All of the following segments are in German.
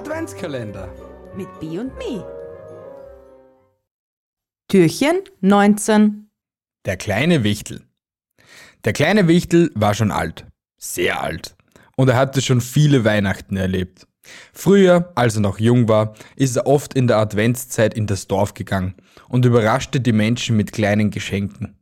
Adventskalender mit B und Me. Türchen 19 Der kleine Wichtel. Der kleine Wichtel war schon alt, sehr alt, und er hatte schon viele Weihnachten erlebt. Früher, als er noch jung war, ist er oft in der Adventszeit in das Dorf gegangen und überraschte die Menschen mit kleinen Geschenken.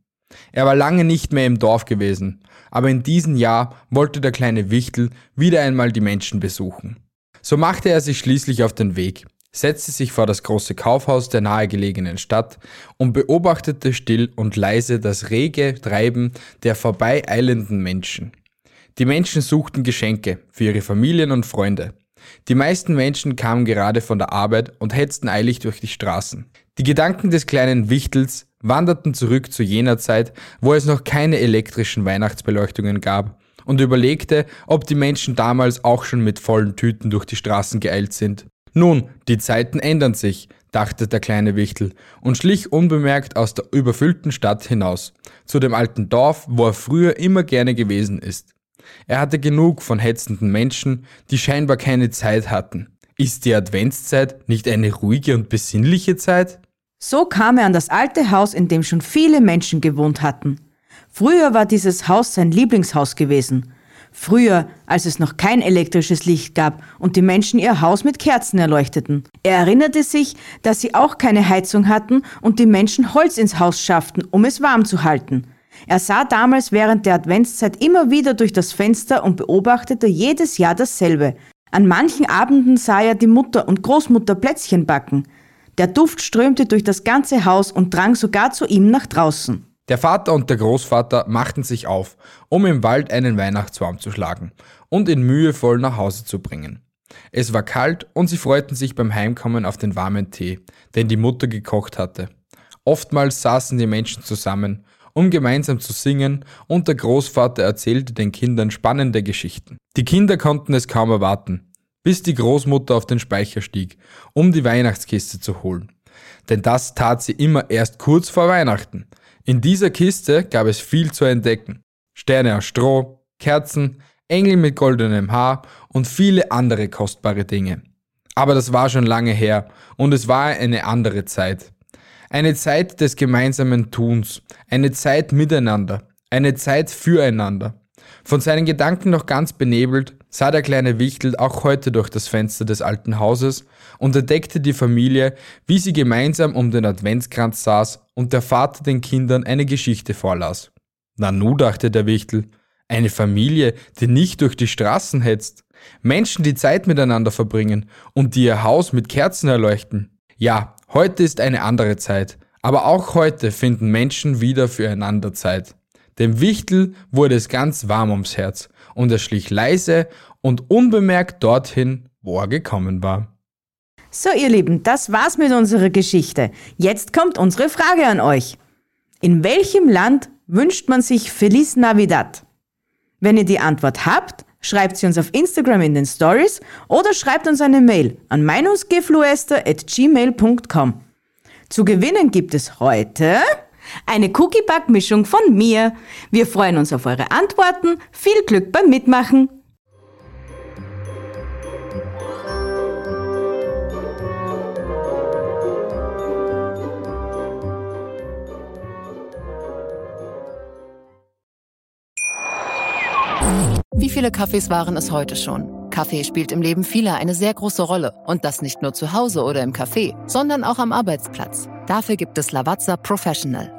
Er war lange nicht mehr im Dorf gewesen, aber in diesem Jahr wollte der kleine Wichtel wieder einmal die Menschen besuchen. So machte er sich schließlich auf den Weg, setzte sich vor das große Kaufhaus der nahegelegenen Stadt und beobachtete still und leise das rege Treiben der vorbeieilenden Menschen. Die Menschen suchten Geschenke für ihre Familien und Freunde. Die meisten Menschen kamen gerade von der Arbeit und hetzten eilig durch die Straßen. Die Gedanken des kleinen Wichtels wanderten zurück zu jener Zeit, wo es noch keine elektrischen Weihnachtsbeleuchtungen gab und überlegte, ob die Menschen damals auch schon mit vollen Tüten durch die Straßen geeilt sind. Nun, die Zeiten ändern sich, dachte der kleine Wichtel und schlich unbemerkt aus der überfüllten Stadt hinaus, zu dem alten Dorf, wo er früher immer gerne gewesen ist. Er hatte genug von hetzenden Menschen, die scheinbar keine Zeit hatten. Ist die Adventszeit nicht eine ruhige und besinnliche Zeit? So kam er an das alte Haus, in dem schon viele Menschen gewohnt hatten. Früher war dieses Haus sein Lieblingshaus gewesen. Früher, als es noch kein elektrisches Licht gab und die Menschen ihr Haus mit Kerzen erleuchteten. Er erinnerte sich, dass sie auch keine Heizung hatten und die Menschen Holz ins Haus schafften, um es warm zu halten. Er sah damals während der Adventszeit immer wieder durch das Fenster und beobachtete jedes Jahr dasselbe. An manchen Abenden sah er die Mutter und Großmutter Plätzchen backen. Der Duft strömte durch das ganze Haus und drang sogar zu ihm nach draußen. Der Vater und der Großvater machten sich auf, um im Wald einen Weihnachtsbaum zu schlagen und ihn mühevoll nach Hause zu bringen. Es war kalt und sie freuten sich beim Heimkommen auf den warmen Tee, den die Mutter gekocht hatte. Oftmals saßen die Menschen zusammen, um gemeinsam zu singen, und der Großvater erzählte den Kindern spannende Geschichten. Die Kinder konnten es kaum erwarten, bis die Großmutter auf den Speicher stieg, um die Weihnachtskiste zu holen. Denn das tat sie immer erst kurz vor Weihnachten, in dieser Kiste gab es viel zu entdecken. Sterne aus Stroh, Kerzen, Engel mit goldenem Haar und viele andere kostbare Dinge. Aber das war schon lange her und es war eine andere Zeit. Eine Zeit des gemeinsamen Tuns, eine Zeit miteinander, eine Zeit füreinander. Von seinen Gedanken noch ganz benebelt, sah der kleine Wichtel auch heute durch das Fenster des alten Hauses und entdeckte die Familie, wie sie gemeinsam um den Adventskranz saß und der Vater den Kindern eine Geschichte vorlas. Nanu, dachte der Wichtel, eine Familie, die nicht durch die Straßen hetzt, Menschen, die Zeit miteinander verbringen und die ihr Haus mit Kerzen erleuchten. Ja, heute ist eine andere Zeit, aber auch heute finden Menschen wieder füreinander Zeit. Dem Wichtel wurde es ganz warm ums Herz und er schlich leise und unbemerkt dorthin, wo er gekommen war. So, ihr Lieben, das war's mit unserer Geschichte. Jetzt kommt unsere Frage an euch. In welchem Land wünscht man sich Feliz Navidad? Wenn ihr die Antwort habt, schreibt sie uns auf Instagram in den Stories oder schreibt uns eine Mail an meinungsgefluester.gmail.com. Zu gewinnen gibt es heute eine Cookie-Back-Mischung von mir. Wir freuen uns auf eure Antworten. Viel Glück beim Mitmachen. Wie viele Kaffees waren es heute schon? Kaffee spielt im Leben vieler eine sehr große Rolle. Und das nicht nur zu Hause oder im Café, sondern auch am Arbeitsplatz. Dafür gibt es Lavazza Professional.